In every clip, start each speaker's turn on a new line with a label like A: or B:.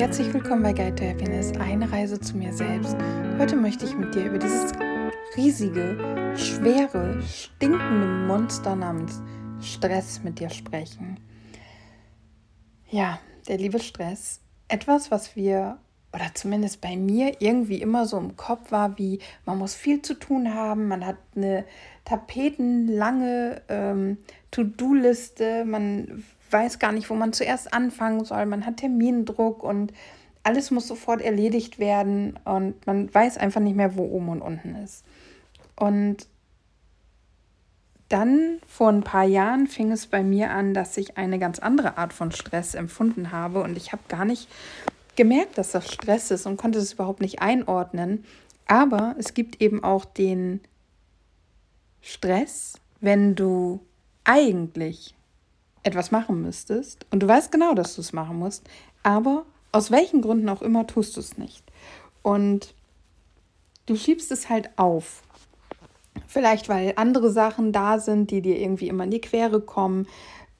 A: Herzlich willkommen bei Guide to Happiness, eine Reise zu mir selbst. Heute möchte ich mit dir über dieses riesige, schwere, stinkende Monster namens Stress mit dir sprechen. Ja, der liebe Stress. Etwas, was wir, oder zumindest bei mir, irgendwie immer so im Kopf war, wie man muss viel zu tun haben, man hat eine tapetenlange ähm, To-Do-Liste, man weiß gar nicht, wo man zuerst anfangen soll. Man hat Termindruck und alles muss sofort erledigt werden und man weiß einfach nicht mehr, wo oben und unten ist. Und dann vor ein paar Jahren fing es bei mir an, dass ich eine ganz andere Art von Stress empfunden habe und ich habe gar nicht gemerkt, dass das Stress ist und konnte es überhaupt nicht einordnen. Aber es gibt eben auch den Stress, wenn du eigentlich etwas machen müsstest und du weißt genau, dass du es machen musst, aber aus welchen Gründen auch immer tust du es nicht. Und du schiebst es halt auf. Vielleicht, weil andere Sachen da sind, die dir irgendwie immer in die Quere kommen.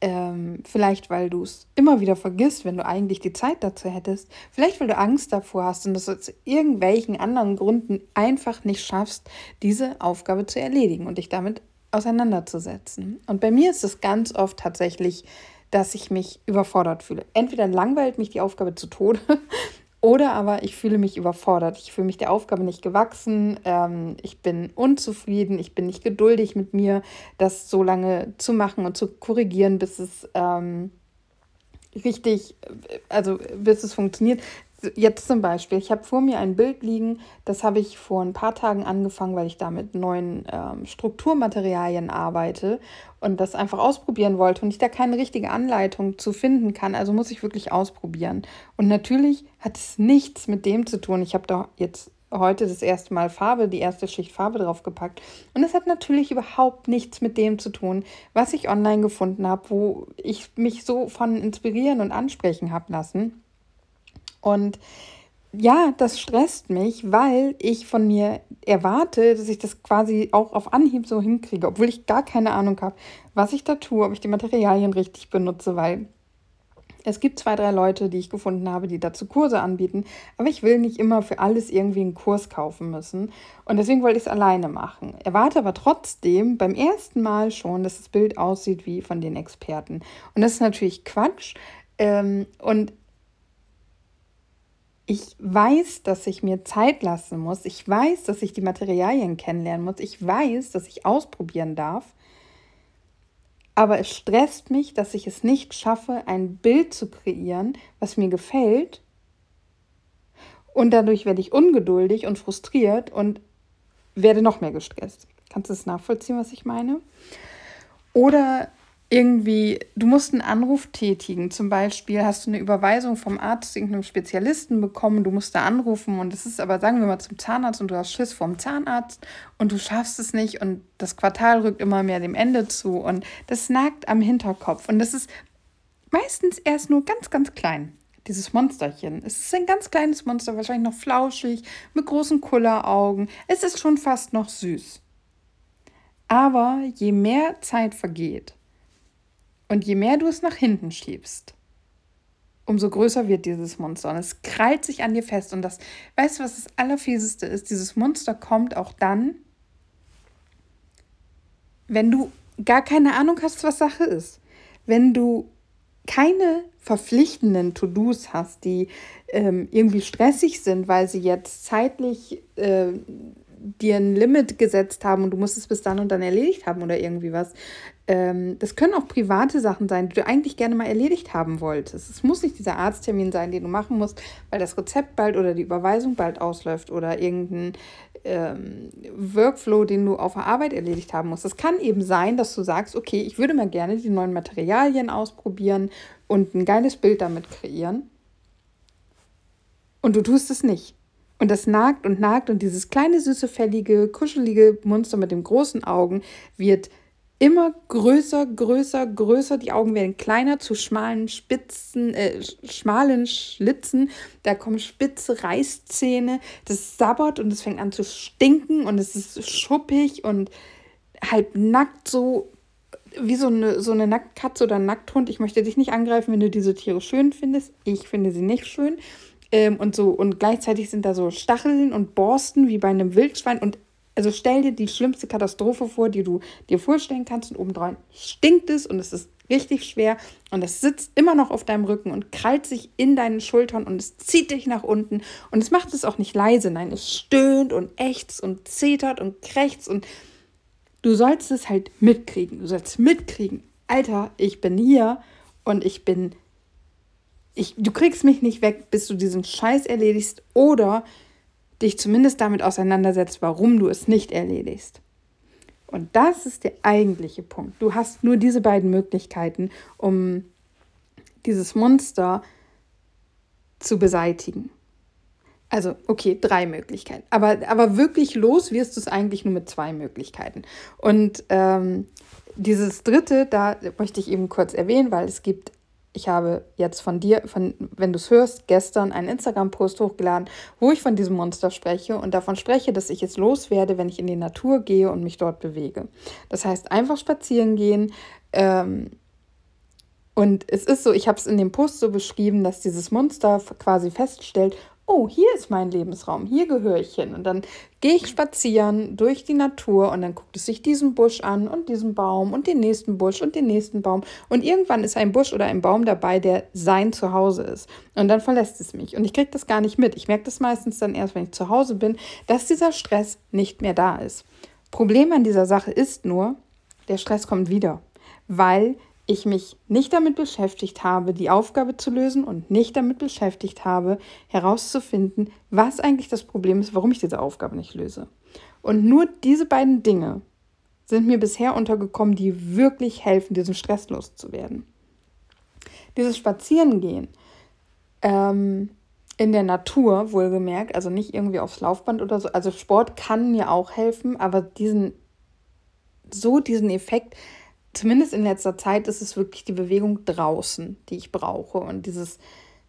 A: Ähm, vielleicht, weil du es immer wieder vergisst, wenn du eigentlich die Zeit dazu hättest. Vielleicht, weil du Angst davor hast und es aus irgendwelchen anderen Gründen einfach nicht schaffst, diese Aufgabe zu erledigen und dich damit auseinanderzusetzen. Und bei mir ist es ganz oft tatsächlich, dass ich mich überfordert fühle. Entweder langweilt mich die Aufgabe zu Tode oder aber ich fühle mich überfordert. Ich fühle mich der Aufgabe nicht gewachsen. Ähm, ich bin unzufrieden. Ich bin nicht geduldig mit mir, das so lange zu machen und zu korrigieren, bis es ähm, richtig, also bis es funktioniert. Jetzt zum Beispiel, ich habe vor mir ein Bild liegen, das habe ich vor ein paar Tagen angefangen, weil ich da mit neuen ähm, Strukturmaterialien arbeite und das einfach ausprobieren wollte und ich da keine richtige Anleitung zu finden kann. Also muss ich wirklich ausprobieren. Und natürlich hat es nichts mit dem zu tun. Ich habe da jetzt heute das erste Mal Farbe, die erste Schicht Farbe draufgepackt. Und es hat natürlich überhaupt nichts mit dem zu tun, was ich online gefunden habe, wo ich mich so von inspirieren und ansprechen habe lassen. Und ja, das stresst mich, weil ich von mir erwarte, dass ich das quasi auch auf Anhieb so hinkriege, obwohl ich gar keine Ahnung habe, was ich da tue, ob ich die Materialien richtig benutze, weil es gibt zwei, drei Leute, die ich gefunden habe, die dazu Kurse anbieten, aber ich will nicht immer für alles irgendwie einen Kurs kaufen müssen und deswegen wollte ich es alleine machen. Erwarte aber trotzdem beim ersten Mal schon, dass das Bild aussieht wie von den Experten. Und das ist natürlich Quatsch. Ähm, und ich weiß, dass ich mir Zeit lassen muss. Ich weiß, dass ich die Materialien kennenlernen muss. Ich weiß, dass ich ausprobieren darf. Aber es stresst mich, dass ich es nicht schaffe, ein Bild zu kreieren, was mir gefällt. Und dadurch werde ich ungeduldig und frustriert und werde noch mehr gestresst. Kannst du es nachvollziehen, was ich meine? Oder irgendwie, du musst einen Anruf tätigen. Zum Beispiel hast du eine Überweisung vom Arzt irgendeinem Spezialisten bekommen, du musst da anrufen und es ist aber, sagen wir mal, zum Zahnarzt und du hast Schiss vom Zahnarzt und du schaffst es nicht und das Quartal rückt immer mehr dem Ende zu und das nagt am Hinterkopf und das ist meistens erst nur ganz, ganz klein. Dieses Monsterchen. Es ist ein ganz kleines Monster, wahrscheinlich noch flauschig, mit großen Kulleraugen. Es ist schon fast noch süß. Aber je mehr Zeit vergeht, und je mehr du es nach hinten schiebst, umso größer wird dieses Monster. Und es krallt sich an dir fest. Und das, weißt du, was das Allerfieseste ist? Dieses Monster kommt auch dann, wenn du gar keine Ahnung hast, was Sache ist. Wenn du keine verpflichtenden To-Dos hast, die ähm, irgendwie stressig sind, weil sie jetzt zeitlich äh, dir ein Limit gesetzt haben und du musst es bis dann und dann erledigt haben oder irgendwie was. Ähm, das können auch private Sachen sein, die du eigentlich gerne mal erledigt haben wolltest. Es muss nicht dieser Arzttermin sein, den du machen musst, weil das Rezept bald oder die Überweisung bald ausläuft oder irgendein ähm, Workflow, den du auf der Arbeit erledigt haben musst. Es kann eben sein, dass du sagst, okay, ich würde mal gerne die neuen Materialien ausprobieren und ein geiles Bild damit kreieren. Und du tust es nicht. Und das nagt und nagt und dieses kleine, süße, fällige, kuschelige Monster mit den großen Augen wird immer größer, größer, größer. Die Augen werden kleiner zu schmalen Spitzen, äh, schmalen Schlitzen. Da kommen spitze Reißzähne. Das sabbert und es fängt an zu stinken und es ist schuppig und halb nackt so wie so eine, so eine Nacktkatze oder ein Nackthund. Ich möchte dich nicht angreifen, wenn du diese Tiere schön findest. Ich finde sie nicht schön. Ähm, und so, und gleichzeitig sind da so Stacheln und Borsten wie bei einem Wildschwein. Und also stell dir die schlimmste Katastrophe vor, die du dir vorstellen kannst. Und obendrein stinkt es und es ist richtig schwer. Und es sitzt immer noch auf deinem Rücken und krallt sich in deinen Schultern und es zieht dich nach unten. Und es macht es auch nicht leise. Nein, es stöhnt und ächzt und zetert und krächzt. Und du sollst es halt mitkriegen. Du sollst mitkriegen. Alter, ich bin hier und ich bin. Ich, du kriegst mich nicht weg, bis du diesen Scheiß erledigst oder dich zumindest damit auseinandersetzt, warum du es nicht erledigst. Und das ist der eigentliche Punkt. Du hast nur diese beiden Möglichkeiten, um dieses Monster zu beseitigen. Also, okay, drei Möglichkeiten. Aber, aber wirklich los wirst du es eigentlich nur mit zwei Möglichkeiten. Und ähm, dieses dritte, da möchte ich eben kurz erwähnen, weil es gibt ich habe jetzt von dir, von, wenn du es hörst, gestern einen Instagram-Post hochgeladen, wo ich von diesem Monster spreche und davon spreche, dass ich es loswerde, wenn ich in die Natur gehe und mich dort bewege. Das heißt, einfach spazieren gehen. Ähm, und es ist so, ich habe es in dem Post so beschrieben, dass dieses Monster quasi feststellt, oh, hier ist mein Lebensraum, hier gehöre ich hin. Und dann gehe ich spazieren durch die Natur und dann guckt es sich diesen Busch an und diesen Baum und den nächsten Busch und den nächsten Baum. Und irgendwann ist ein Busch oder ein Baum dabei, der sein Zuhause ist. Und dann verlässt es mich. Und ich kriege das gar nicht mit. Ich merke das meistens dann erst, wenn ich zu Hause bin, dass dieser Stress nicht mehr da ist. Problem an dieser Sache ist nur, der Stress kommt wieder, weil ich mich nicht damit beschäftigt habe, die Aufgabe zu lösen und nicht damit beschäftigt habe, herauszufinden, was eigentlich das Problem ist, warum ich diese Aufgabe nicht löse. Und nur diese beiden Dinge sind mir bisher untergekommen, die wirklich helfen, diesen Stress loszuwerden. Dieses Spazierengehen ähm, in der Natur, wohlgemerkt, also nicht irgendwie aufs Laufband oder so. Also Sport kann mir auch helfen, aber diesen, so diesen Effekt zumindest in letzter Zeit ist es wirklich die Bewegung draußen, die ich brauche. Und dieses,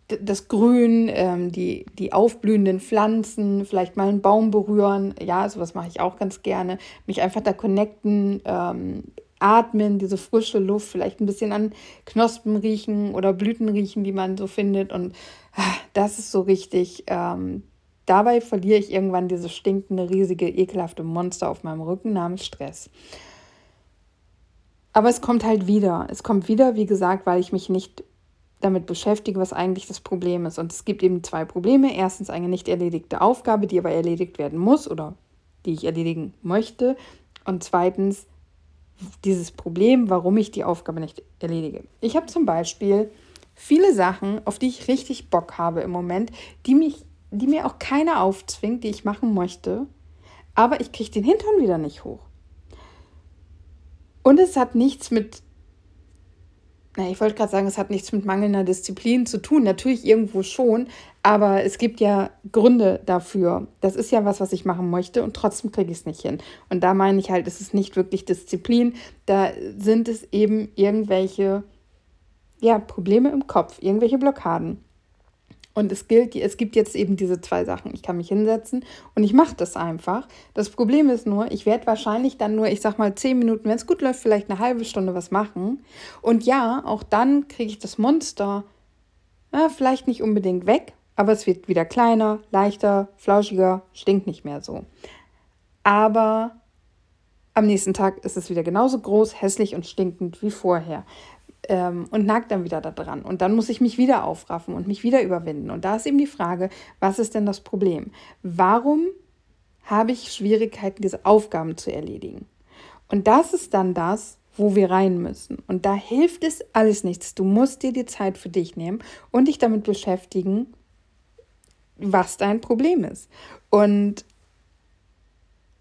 A: das Grün, ähm, die, die aufblühenden Pflanzen, vielleicht mal einen Baum berühren. Ja, sowas mache ich auch ganz gerne. Mich einfach da connecten, ähm, atmen, diese frische Luft, vielleicht ein bisschen an Knospen riechen oder Blüten riechen, die man so findet. Und ah, das ist so richtig. Ähm, dabei verliere ich irgendwann dieses stinkende, riesige, ekelhafte Monster auf meinem Rücken namens Stress. Aber es kommt halt wieder. Es kommt wieder, wie gesagt, weil ich mich nicht damit beschäftige, was eigentlich das Problem ist. Und es gibt eben zwei Probleme. Erstens eine nicht erledigte Aufgabe, die aber erledigt werden muss oder die ich erledigen möchte. Und zweitens dieses Problem, warum ich die Aufgabe nicht erledige. Ich habe zum Beispiel viele Sachen, auf die ich richtig Bock habe im Moment, die, mich, die mir auch keiner aufzwingt, die ich machen möchte. Aber ich kriege den Hintern wieder nicht hoch. Und es hat nichts mit, na, ich wollte gerade sagen, es hat nichts mit mangelnder Disziplin zu tun. Natürlich irgendwo schon, aber es gibt ja Gründe dafür. Das ist ja was, was ich machen möchte und trotzdem kriege ich es nicht hin. Und da meine ich halt, es ist nicht wirklich Disziplin. Da sind es eben irgendwelche ja, Probleme im Kopf, irgendwelche Blockaden. Und es gilt, es gibt jetzt eben diese zwei Sachen. Ich kann mich hinsetzen und ich mache das einfach. Das Problem ist nur, ich werde wahrscheinlich dann nur, ich sag mal, zehn Minuten, wenn es gut läuft, vielleicht eine halbe Stunde was machen. Und ja, auch dann kriege ich das Monster na, vielleicht nicht unbedingt weg, aber es wird wieder kleiner, leichter, flauschiger, stinkt nicht mehr so. Aber am nächsten Tag ist es wieder genauso groß, hässlich und stinkend wie vorher ähm, und nagt dann wieder da dran. Und dann muss ich mich wieder aufraffen und mich wieder überwinden. Und da ist eben die Frage, was ist denn das Problem? Warum habe ich Schwierigkeiten, diese Aufgaben zu erledigen? Und das ist dann das, wo wir rein müssen. Und da hilft es alles nichts. Du musst dir die Zeit für dich nehmen und dich damit beschäftigen, was dein Problem ist. Und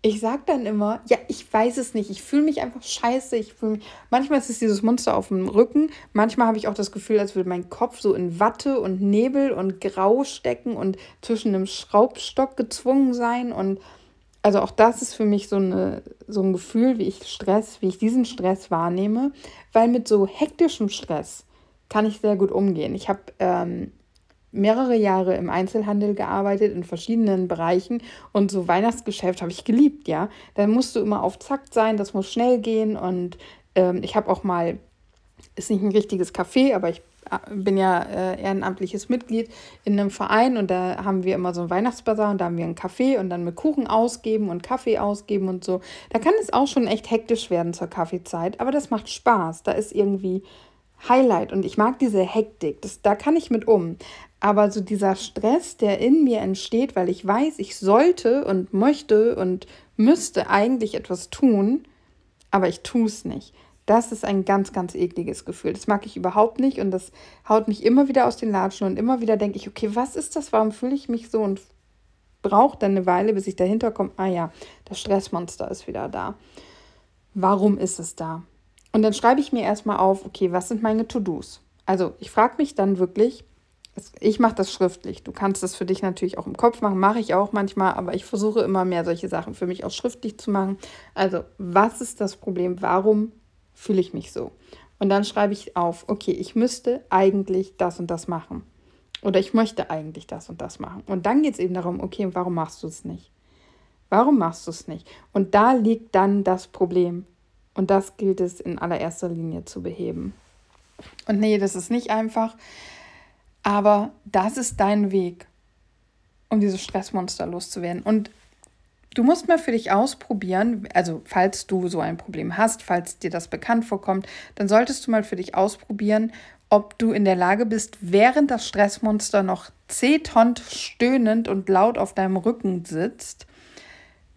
A: ich sage dann immer, ja, ich weiß es nicht, ich fühle mich einfach scheiße. Ich fühl mich, manchmal ist es dieses Monster auf dem Rücken, manchmal habe ich auch das Gefühl, als würde mein Kopf so in Watte und Nebel und Grau stecken und zwischen einem Schraubstock gezwungen sein. Und also auch das ist für mich so, eine, so ein Gefühl, wie ich Stress, wie ich diesen Stress wahrnehme, weil mit so hektischem Stress kann ich sehr gut umgehen. Ich habe ähm, mehrere Jahre im Einzelhandel gearbeitet, in verschiedenen Bereichen und so Weihnachtsgeschäft habe ich geliebt, ja. Da musst du immer auf Zack sein, das muss schnell gehen und Ähm, ich habe auch mal, ist nicht ein richtiges Café, aber ich äh, bin ja äh, ehrenamtliches Mitglied in einem Verein und da haben wir immer so einen Weihnachtsbazar und da haben wir einen Kaffee und dann mit Kuchen ausgeben und Kaffee ausgeben und so. Da kann es auch schon echt hektisch werden zur Kaffeezeit, aber das macht Spaß. Da ist irgendwie Highlight und ich mag diese Hektik. Das, da kann ich mit um. Aber so dieser Stress, der in mir entsteht, weil ich weiß, ich sollte und möchte und müsste eigentlich etwas tun, aber ich tue es nicht. Das ist ein ganz, ganz ekliges Gefühl. Das mag ich überhaupt nicht und das haut mich immer wieder aus den Latschen und immer wieder denke ich, okay, was ist das? Warum fühle ich mich so und brauche dann eine Weile, bis ich dahinter komme, ah ja, das Stressmonster ist wieder da. Warum ist es da? Und dann schreibe ich mir erstmal auf, okay, was sind meine To-Dos? Also ich frage mich dann wirklich, ich mache das schriftlich. Du kannst das für dich natürlich auch im Kopf machen, mache ich auch manchmal, aber ich versuche immer mehr solche Sachen für mich auch schriftlich zu machen. Also, was ist das Problem? Warum fühle ich mich so. Und dann schreibe ich auf, okay, ich müsste eigentlich das und das machen. Oder ich möchte eigentlich das und das machen. Und dann geht es eben darum, okay, warum machst du es nicht? Warum machst du es nicht? Und da liegt dann das Problem. Und das gilt es in allererster Linie zu beheben. Und nee, das ist nicht einfach, aber das ist dein Weg, um diese Stressmonster loszuwerden. Und Du musst mal für dich ausprobieren, also falls du so ein Problem hast, falls dir das bekannt vorkommt, dann solltest du mal für dich ausprobieren, ob du in der Lage bist, während das Stressmonster noch zehntont stöhnend und laut auf deinem Rücken sitzt,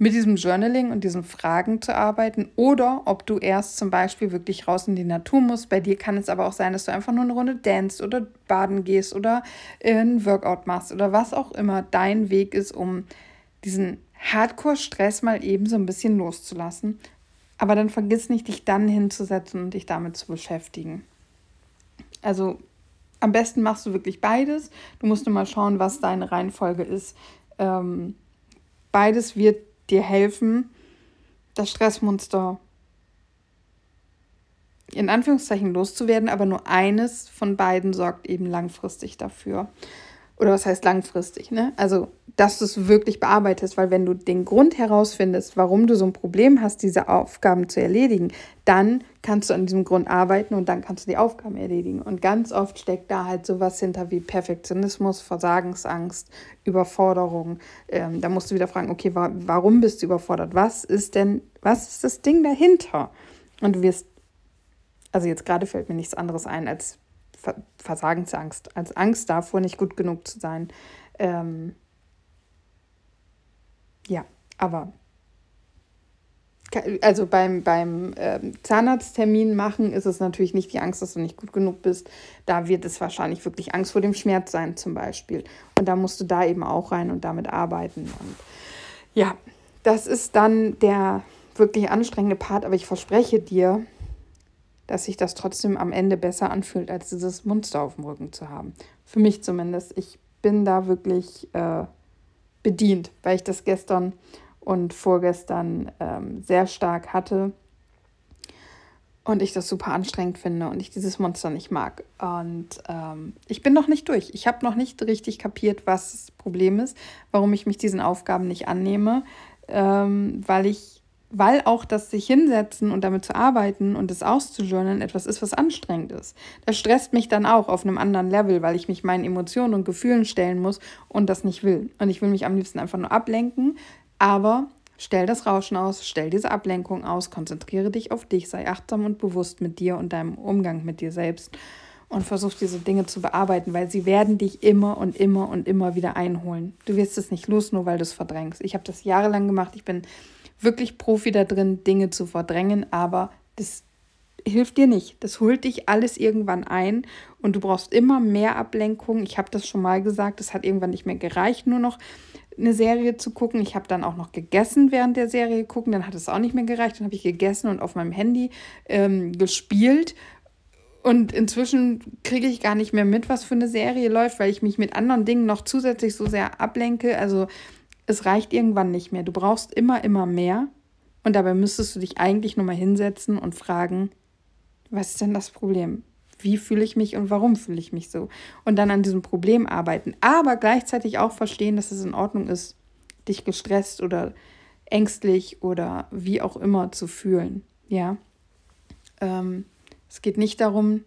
A: mit diesem Journaling und diesen Fragen zu arbeiten oder ob du erst zum Beispiel wirklich raus in die Natur musst. Bei dir kann es aber auch sein, dass du einfach nur eine Runde danst oder baden gehst oder ein Workout machst oder was auch immer dein Weg ist, um diesen Hardcore-Stress mal eben so ein bisschen loszulassen. Aber dann vergiss nicht, dich dann hinzusetzen und dich damit zu beschäftigen. Also am besten machst du wirklich beides. Du musst nur mal schauen, was deine Reihenfolge ist. Ähm, beides wird dir helfen, das Stressmonster in Anführungszeichen loszuwerden, aber nur eines von beiden sorgt eben langfristig dafür oder was heißt langfristig, ne? Also, dass du es wirklich bearbeitest, weil wenn du den Grund herausfindest, warum du so ein Problem hast, diese Aufgaben zu erledigen, dann kannst du an diesem Grund arbeiten und dann kannst du die Aufgaben erledigen. Und ganz oft steckt da halt sowas hinter wie Perfektionismus, Versagensangst, Überforderung. Ähm, da musst du wieder fragen, okay, wa warum bist du überfordert? Was ist denn, was ist das Ding dahinter? Und du wirst, also jetzt gerade fällt mir nichts anderes ein, als Versagensangst, als Angst davor, nicht gut genug zu sein. Ähm, ja, aber also beim, beim ähm, Zahnarzttermin machen ist es natürlich nicht die Angst, dass du nicht gut genug bist. Da wird es wahrscheinlich wirklich Angst vor dem Schmerz sein, zum Beispiel. Und da musst du da eben auch rein und damit arbeiten. Und ja, das ist dann der wirklich anstrengende Part, aber ich verspreche dir, dass sich das trotzdem am Ende besser anfühlt, als dieses Monster auf dem Rücken zu haben. Für mich zumindest. Ich bin da wirklich äh, bedient, weil ich das gestern und vorgestern ähm, sehr stark hatte und ich das super anstrengend finde und ich dieses Monster nicht mag. Und ähm, ich bin noch nicht durch. Ich habe noch nicht richtig kapiert, was das Problem ist, warum ich mich diesen Aufgaben nicht annehme, ähm, weil ich weil auch das sich hinsetzen und damit zu arbeiten und es auszujournalen etwas ist, was anstrengend ist. Das stresst mich dann auch auf einem anderen Level, weil ich mich meinen Emotionen und Gefühlen stellen muss und das nicht will. Und ich will mich am liebsten einfach nur ablenken, aber stell das Rauschen aus, stell diese Ablenkung aus, konzentriere dich auf dich, sei achtsam und bewusst mit dir und deinem Umgang mit dir selbst und versuch diese Dinge zu bearbeiten, weil sie werden dich immer und immer und immer wieder einholen. Du wirst es nicht los, nur weil du es verdrängst. Ich habe das jahrelang gemacht. Ich bin wirklich Profi da drin, Dinge zu verdrängen, aber das hilft dir nicht. Das holt dich alles irgendwann ein und du brauchst immer mehr Ablenkung. Ich habe das schon mal gesagt, es hat irgendwann nicht mehr gereicht, nur noch eine Serie zu gucken. Ich habe dann auch noch gegessen während der Serie gucken, dann hat es auch nicht mehr gereicht. Dann habe ich gegessen und auf meinem Handy ähm, gespielt. Und inzwischen kriege ich gar nicht mehr mit, was für eine Serie läuft, weil ich mich mit anderen Dingen noch zusätzlich so sehr ablenke. Also es reicht irgendwann nicht mehr. Du brauchst immer, immer mehr. Und dabei müsstest du dich eigentlich nur mal hinsetzen und fragen, was ist denn das Problem? Wie fühle ich mich und warum fühle ich mich so? Und dann an diesem Problem arbeiten. Aber gleichzeitig auch verstehen, dass es in Ordnung ist, dich gestresst oder ängstlich oder wie auch immer zu fühlen. Ja. Ähm, es geht nicht darum,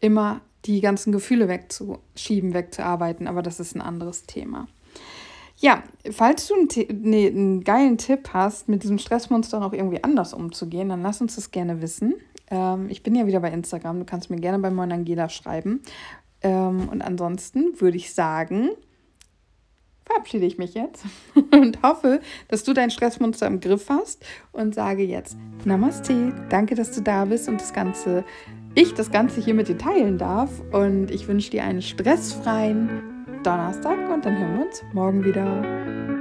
A: immer die ganzen Gefühle wegzuschieben, wegzuarbeiten, aber das ist ein anderes Thema. Ja, falls du einen, nee, einen geilen Tipp hast, mit diesem Stressmonster noch irgendwie anders umzugehen, dann lass uns das gerne wissen. Ähm, ich bin ja wieder bei Instagram, du kannst mir gerne bei Moin Angela schreiben. Ähm, und ansonsten würde ich sagen, verabschiede ich mich jetzt und hoffe, dass du dein Stressmonster im Griff hast und sage jetzt Namaste. Danke, dass du da bist und das Ganze, ich das Ganze hier mit dir teilen darf. Und ich wünsche dir einen stressfreien Donnerstag und dann hören wir uns morgen wieder.